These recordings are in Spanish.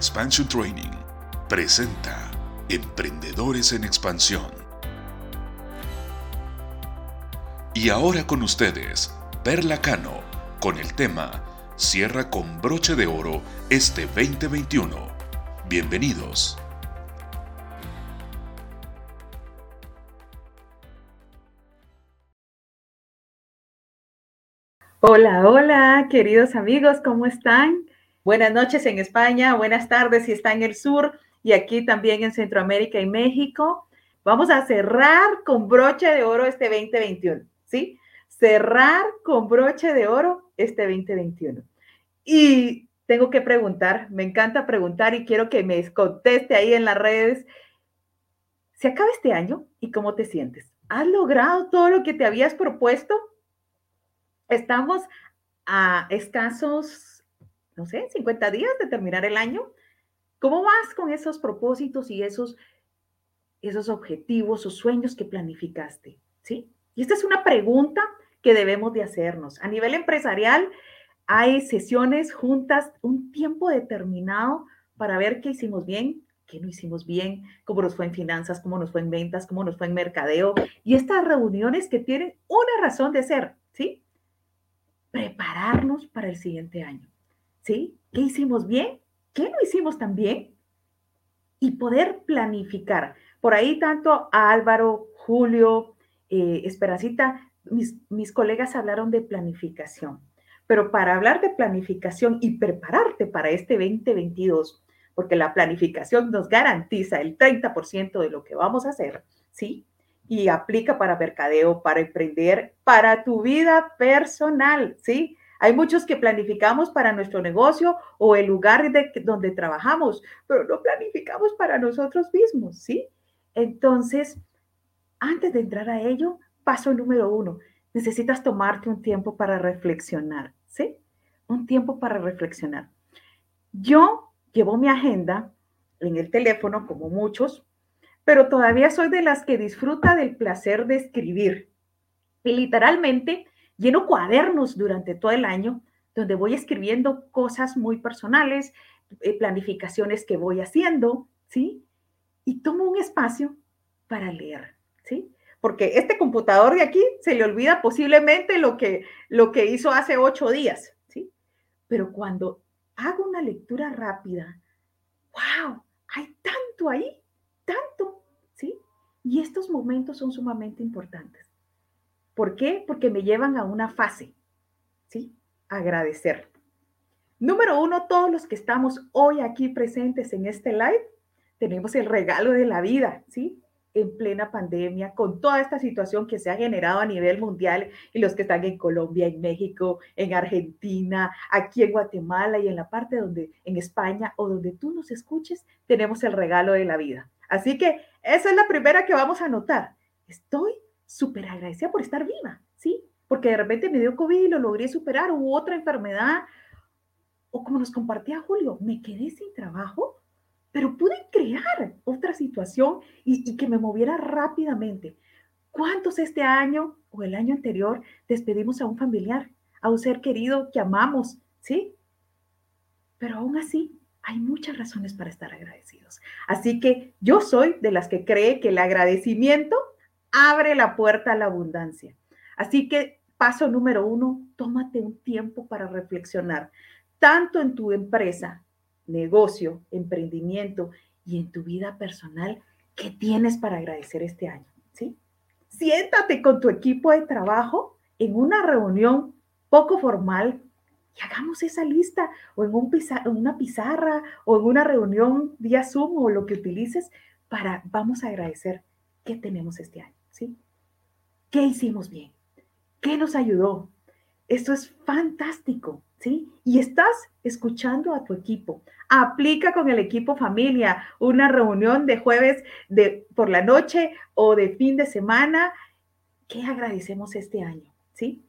Expansion Training presenta Emprendedores en Expansión. Y ahora con ustedes, Perla Cano, con el tema Cierra con broche de oro este 2021. Bienvenidos. Hola, hola, queridos amigos, ¿cómo están? Buenas noches en España, buenas tardes si está en el sur y aquí también en Centroamérica y México. Vamos a cerrar con broche de oro este 2021, ¿sí? Cerrar con broche de oro este 2021. Y tengo que preguntar, me encanta preguntar y quiero que me conteste ahí en las redes. ¿Se acaba este año y cómo te sientes? ¿Has logrado todo lo que te habías propuesto? Estamos a escasos, no sé, 50 días de terminar el año. ¿Cómo vas con esos propósitos y esos, esos objetivos o sueños que planificaste? ¿Sí? Y esta es una pregunta que debemos de hacernos. A nivel empresarial, hay sesiones juntas, un tiempo determinado para ver qué hicimos bien, qué no hicimos bien, cómo nos fue en finanzas, cómo nos fue en ventas, cómo nos fue en mercadeo. Y estas reuniones que tienen una razón de ser, ¿sí? prepararnos para el siguiente año. ¿Sí? ¿Qué hicimos bien? ¿Qué no hicimos tan bien? Y poder planificar. Por ahí tanto a Álvaro, Julio, eh, mis, mis colegas hablaron de planificación. Pero para hablar de planificación y prepararte para este 2022, porque la planificación nos garantiza el 30% de lo que vamos a hacer, ¿sí? y aplica para mercadeo, para emprender, para tu vida personal, ¿sí? Hay muchos que planificamos para nuestro negocio o el lugar de, donde trabajamos, pero no planificamos para nosotros mismos, ¿sí? Entonces, antes de entrar a ello, paso número uno, necesitas tomarte un tiempo para reflexionar, ¿sí? Un tiempo para reflexionar. Yo llevo mi agenda en el teléfono, como muchos, pero todavía soy de las que disfruta del placer de escribir. Y literalmente lleno cuadernos durante todo el año donde voy escribiendo cosas muy personales, eh, planificaciones que voy haciendo, ¿sí? Y tomo un espacio para leer, ¿sí? Porque este computador de aquí se le olvida posiblemente lo que, lo que hizo hace ocho días, ¿sí? Pero cuando hago una lectura rápida, wow, hay tanto ahí, tanto y estos momentos son sumamente importantes. ¿Por qué? Porque me llevan a una fase, ¿sí? Agradecer. Número uno, todos los que estamos hoy aquí presentes en este live, tenemos el regalo de la vida, ¿sí? En plena pandemia, con toda esta situación que se ha generado a nivel mundial y los que están en Colombia, en México, en Argentina, aquí en Guatemala y en la parte donde, en España o donde tú nos escuches, tenemos el regalo de la vida. Así que esa es la primera que vamos a notar. Estoy súper agradecida por estar viva, ¿sí? Porque de repente me dio COVID y lo logré superar, u otra enfermedad, o como nos compartía Julio, me quedé sin trabajo, pero pude crear otra situación y, y que me moviera rápidamente. ¿Cuántos este año o el año anterior despedimos a un familiar, a un ser querido que amamos, ¿sí? Pero aún así hay muchas razones para estar agradecidos. Así que yo soy de las que cree que el agradecimiento abre la puerta a la abundancia. Así que paso número uno, tómate un tiempo para reflexionar, tanto en tu empresa, negocio, emprendimiento y en tu vida personal, ¿qué tienes para agradecer este año? ¿Sí? Siéntate con tu equipo de trabajo en una reunión poco formal y hagamos esa lista o en, un una pizarra o en una reunión vía Zoom o lo que utilices para, vamos a agradecer qué tenemos este año, ¿sí? ¿Qué hicimos bien? ¿Qué nos ayudó? Esto es fantástico, ¿sí? Y estás escuchando a tu equipo. Aplica con el equipo familia una reunión de jueves de, por la noche o de fin de semana. ¿Qué agradecemos este año? ¿Sí?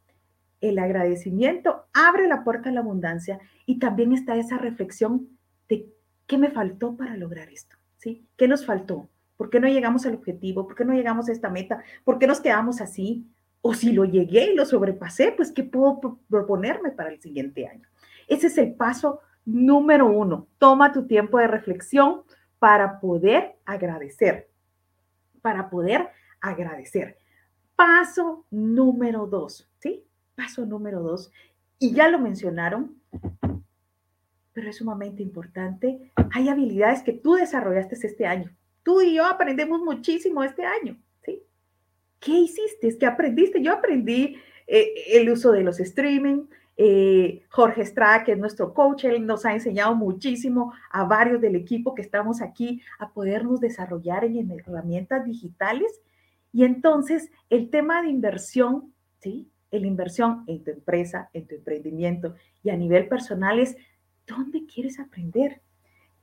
el agradecimiento abre la puerta a la abundancia y también está esa reflexión de qué me faltó para lograr esto, ¿sí? ¿Qué nos faltó? ¿Por qué no llegamos al objetivo? ¿Por qué no llegamos a esta meta? ¿Por qué nos quedamos así? O si lo llegué y lo sobrepasé, pues ¿qué puedo proponerme para el siguiente año? Ese es el paso número uno, toma tu tiempo de reflexión para poder agradecer, para poder agradecer. Paso número dos, ¿sí? Paso número dos, y ya lo mencionaron, pero es sumamente importante. Hay habilidades que tú desarrollaste este año. Tú y yo aprendemos muchísimo este año, ¿sí? ¿Qué hiciste? ¿Qué aprendiste? Yo aprendí eh, el uso de los streaming. Eh, Jorge Estrada, que es nuestro coach, él nos ha enseñado muchísimo a varios del equipo que estamos aquí a podernos desarrollar en herramientas digitales. Y entonces el tema de inversión, ¿sí? La inversión en tu empresa, en tu emprendimiento y a nivel personal es, ¿dónde quieres aprender?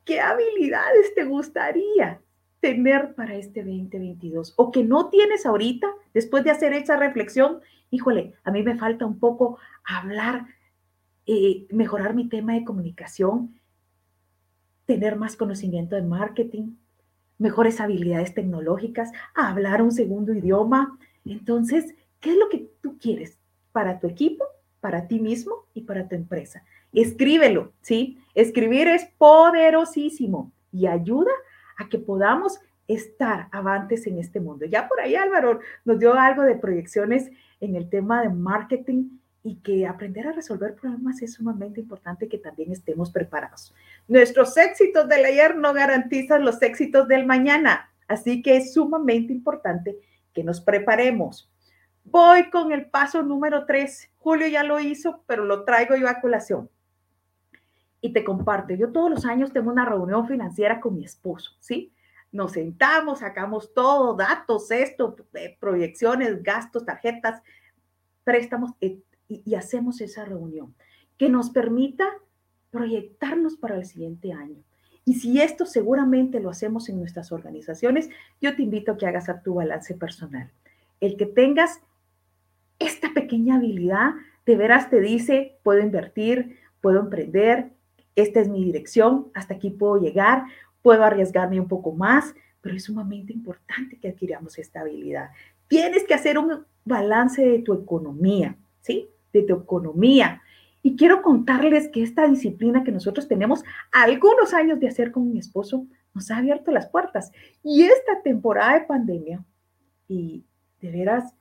¿Qué habilidades te gustaría tener para este 2022? O que no tienes ahorita, después de hacer esa reflexión, híjole, a mí me falta un poco hablar, eh, mejorar mi tema de comunicación, tener más conocimiento de marketing, mejores habilidades tecnológicas, hablar un segundo idioma. Entonces, ¿qué es lo que tú quieres para tu equipo, para ti mismo y para tu empresa? Escríbelo, ¿sí? Escribir es poderosísimo y ayuda que podamos estar avantes en este mundo. Ya por ahí Álvaro nos dio algo de proyecciones en el tema de marketing y que aprender a resolver problemas es sumamente importante que también estemos preparados. Nuestros éxitos del ayer no garantizan los éxitos del mañana, así que es sumamente importante que nos preparemos. Voy con el paso número tres. Julio ya lo hizo, pero lo traigo yo a colación. Y te comparto, yo todos los años tengo una reunión financiera con mi esposo, ¿sí? Nos sentamos, sacamos todo, datos, esto, eh, proyecciones, gastos, tarjetas, préstamos, y, y hacemos esa reunión que nos permita proyectarnos para el siguiente año. Y si esto seguramente lo hacemos en nuestras organizaciones, yo te invito a que hagas a tu balance personal. El que tengas esta pequeña habilidad, de veras te dice, puedo invertir, puedo emprender, esta es mi dirección, hasta aquí puedo llegar, puedo arriesgarme un poco más, pero es sumamente importante que adquiramos esta habilidad. Tienes que hacer un balance de tu economía, ¿sí? De tu economía. Y quiero contarles que esta disciplina que nosotros tenemos algunos años de hacer con mi esposo nos ha abierto las puertas. Y esta temporada de pandemia, y de veras,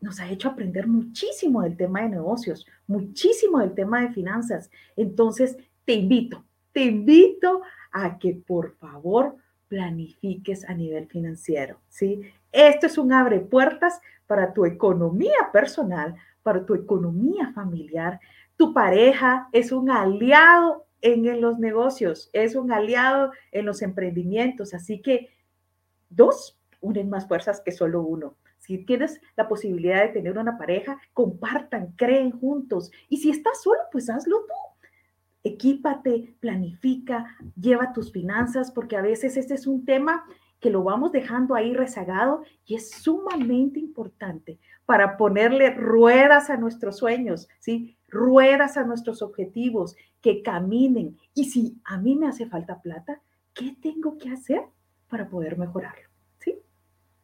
nos ha hecho aprender muchísimo del tema de negocios, muchísimo del tema de finanzas. Entonces, te invito, te invito a que por favor planifiques a nivel financiero, ¿sí? Esto es un abre puertas para tu economía personal, para tu economía familiar. Tu pareja es un aliado en, los negocios, es un aliado en los emprendimientos, así que dos unen más fuerzas que solo uno. Si tienes la posibilidad de tener una pareja, compartan, creen juntos. Y si estás solo, pues hazlo tú equípate, planifica, lleva tus finanzas, porque a veces este es un tema que lo vamos dejando ahí rezagado y es sumamente importante para ponerle ruedas a nuestros sueños, ¿sí? Ruedas a nuestros objetivos, que caminen. Y si a mí me hace falta plata, ¿qué tengo que hacer para poder mejorarlo? ¿Sí?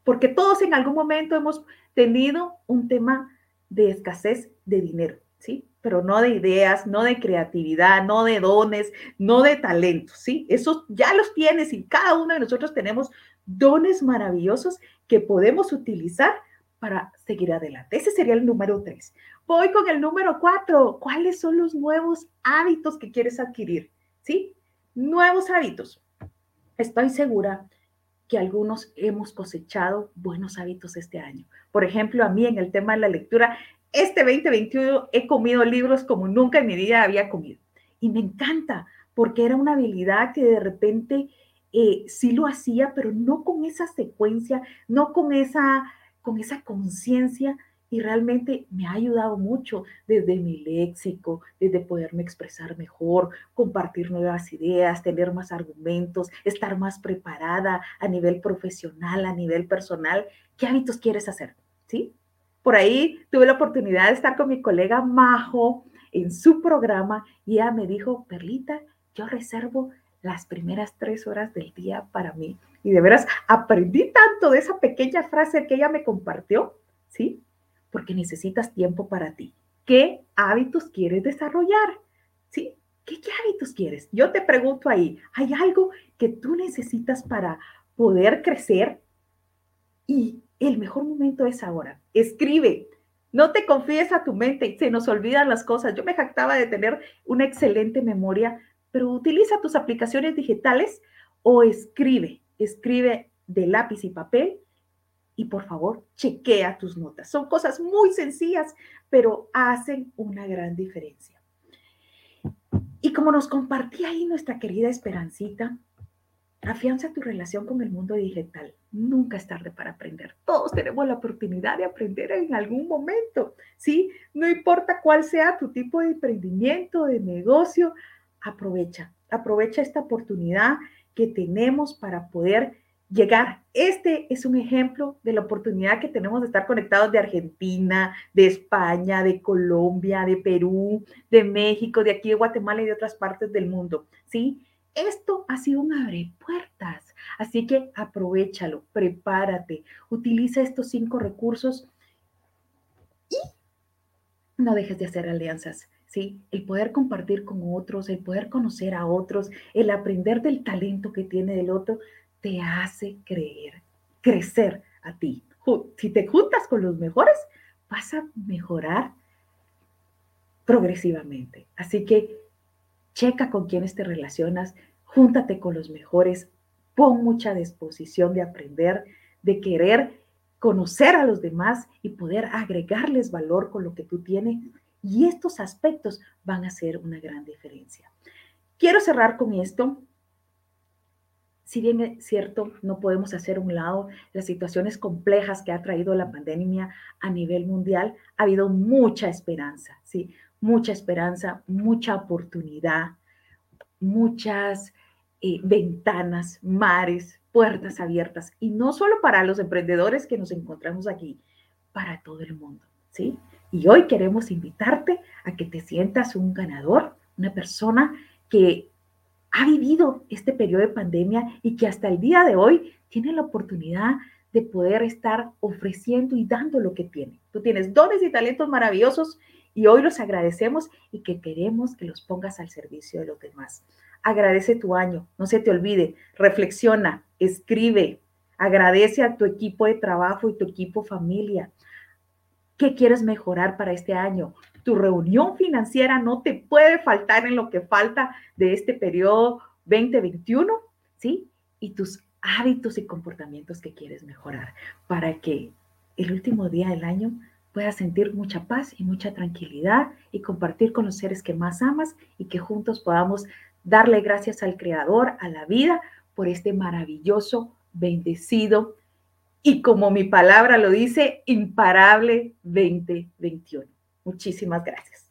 Porque todos en algún momento hemos tenido un tema de escasez de dinero, ¿sí? Pero no de ideas, no de creatividad, no de dones, no de talentos, ¿sí? Esos ya los tienes y cada uno de nosotros tenemos dones maravillosos que podemos utilizar para seguir adelante. Ese sería el número tres. Voy con el número cuatro. ¿Cuáles son los nuevos hábitos que quieres adquirir? ¿Sí? Nuevos hábitos. Estoy segura que algunos hemos cosechado buenos hábitos este año. Por ejemplo, a mí en el tema de la lectura este 2021 he comido libros como nunca en mi vida había comido. Y me encanta porque era una habilidad que de repente eh, sí lo hacía, pero no con esa secuencia, no con esa con esa conciencia y realmente me ha ayudado mucho desde mi léxico, desde poderme expresar mejor, compartir nuevas ideas, tener más argumentos, estar más preparada a nivel profesional, a nivel personal. ¿Qué hábitos quieres hacer? ¿Sí? Por ahí tuve la oportunidad de estar con mi colega Majo en su programa y ella me dijo, Perlita, yo reservo las primeras tres horas del día para mí. Y de veras, aprendí tanto de esa pequeña frase que ella me compartió, ¿sí? Porque necesitas tiempo para ti. ¿Qué hábitos quieres desarrollar? ¿Sí? ¿Qué, qué hábitos quieres? Yo te pregunto ahí, ¿hay algo que tú necesitas para poder crecer? Y el mejor momento es ahora. Escribe. No te confíes a tu mente, se nos olvidan las cosas. Yo me jactaba de tener una excelente memoria, pero utiliza tus aplicaciones digitales o escribe, escribe de lápiz y papel y por favor chequea tus notas. Son cosas muy sencillas, pero hacen una gran diferencia. Y como nos compartía ahí nuestra querida Esperancita, afianza tu relación con el mundo digital. Nunca es tarde para aprender. Todos tenemos la oportunidad de aprender en algún momento, ¿sí? No importa cuál sea tu tipo de emprendimiento, de negocio, aprovecha, aprovecha esta oportunidad que tenemos para poder llegar. Este es un ejemplo de la oportunidad que tenemos de estar conectados de Argentina, de España, de Colombia, de Perú, de México, de aquí de Guatemala y de otras partes del mundo, ¿sí? Esto ha sido un abre puertas, así que aprovechalo, prepárate, utiliza estos cinco recursos y no dejes de hacer alianzas. ¿sí? El poder compartir con otros, el poder conocer a otros, el aprender del talento que tiene el otro, te hace creer, crecer a ti. Si te juntas con los mejores, vas a mejorar progresivamente. Así que checa con quiénes te relacionas, júntate con los mejores, pon mucha disposición de aprender, de querer conocer a los demás y poder agregarles valor con lo que tú tienes. Y estos aspectos van a hacer una gran diferencia. Quiero cerrar con esto si bien es cierto, no podemos hacer un lado las situaciones complejas que ha traído la pandemia a nivel mundial, ha habido mucha esperanza, ¿sí? Mucha esperanza, mucha oportunidad, muchas eh, ventanas, mares, puertas abiertas. Y no solo para los emprendedores que nos encontramos aquí, para todo el mundo, ¿sí? Y hoy queremos invitarte a que te sientas un ganador, una persona que ha vivido este periodo de pandemia y que hasta el día de hoy tiene la oportunidad de poder estar ofreciendo y dando lo que tiene. Tú tienes dones y talentos maravillosos y hoy los agradecemos y que queremos que los pongas al servicio de los demás. Agradece tu año, no se te olvide, reflexiona, escribe, agradece a tu equipo de trabajo y tu equipo familia. ¿Qué quieres mejorar para este año? Tu reunión financiera no te puede faltar en lo que falta de este periodo 2021, ¿sí? Y tus hábitos y comportamientos que quieres mejorar para que el último día del año puedas sentir mucha paz y mucha tranquilidad y compartir con los seres que más amas y que juntos podamos darle gracias al Creador, a la vida, por este maravilloso, bendecido y como mi palabra lo dice, imparable 2021. Muchísimas gracias.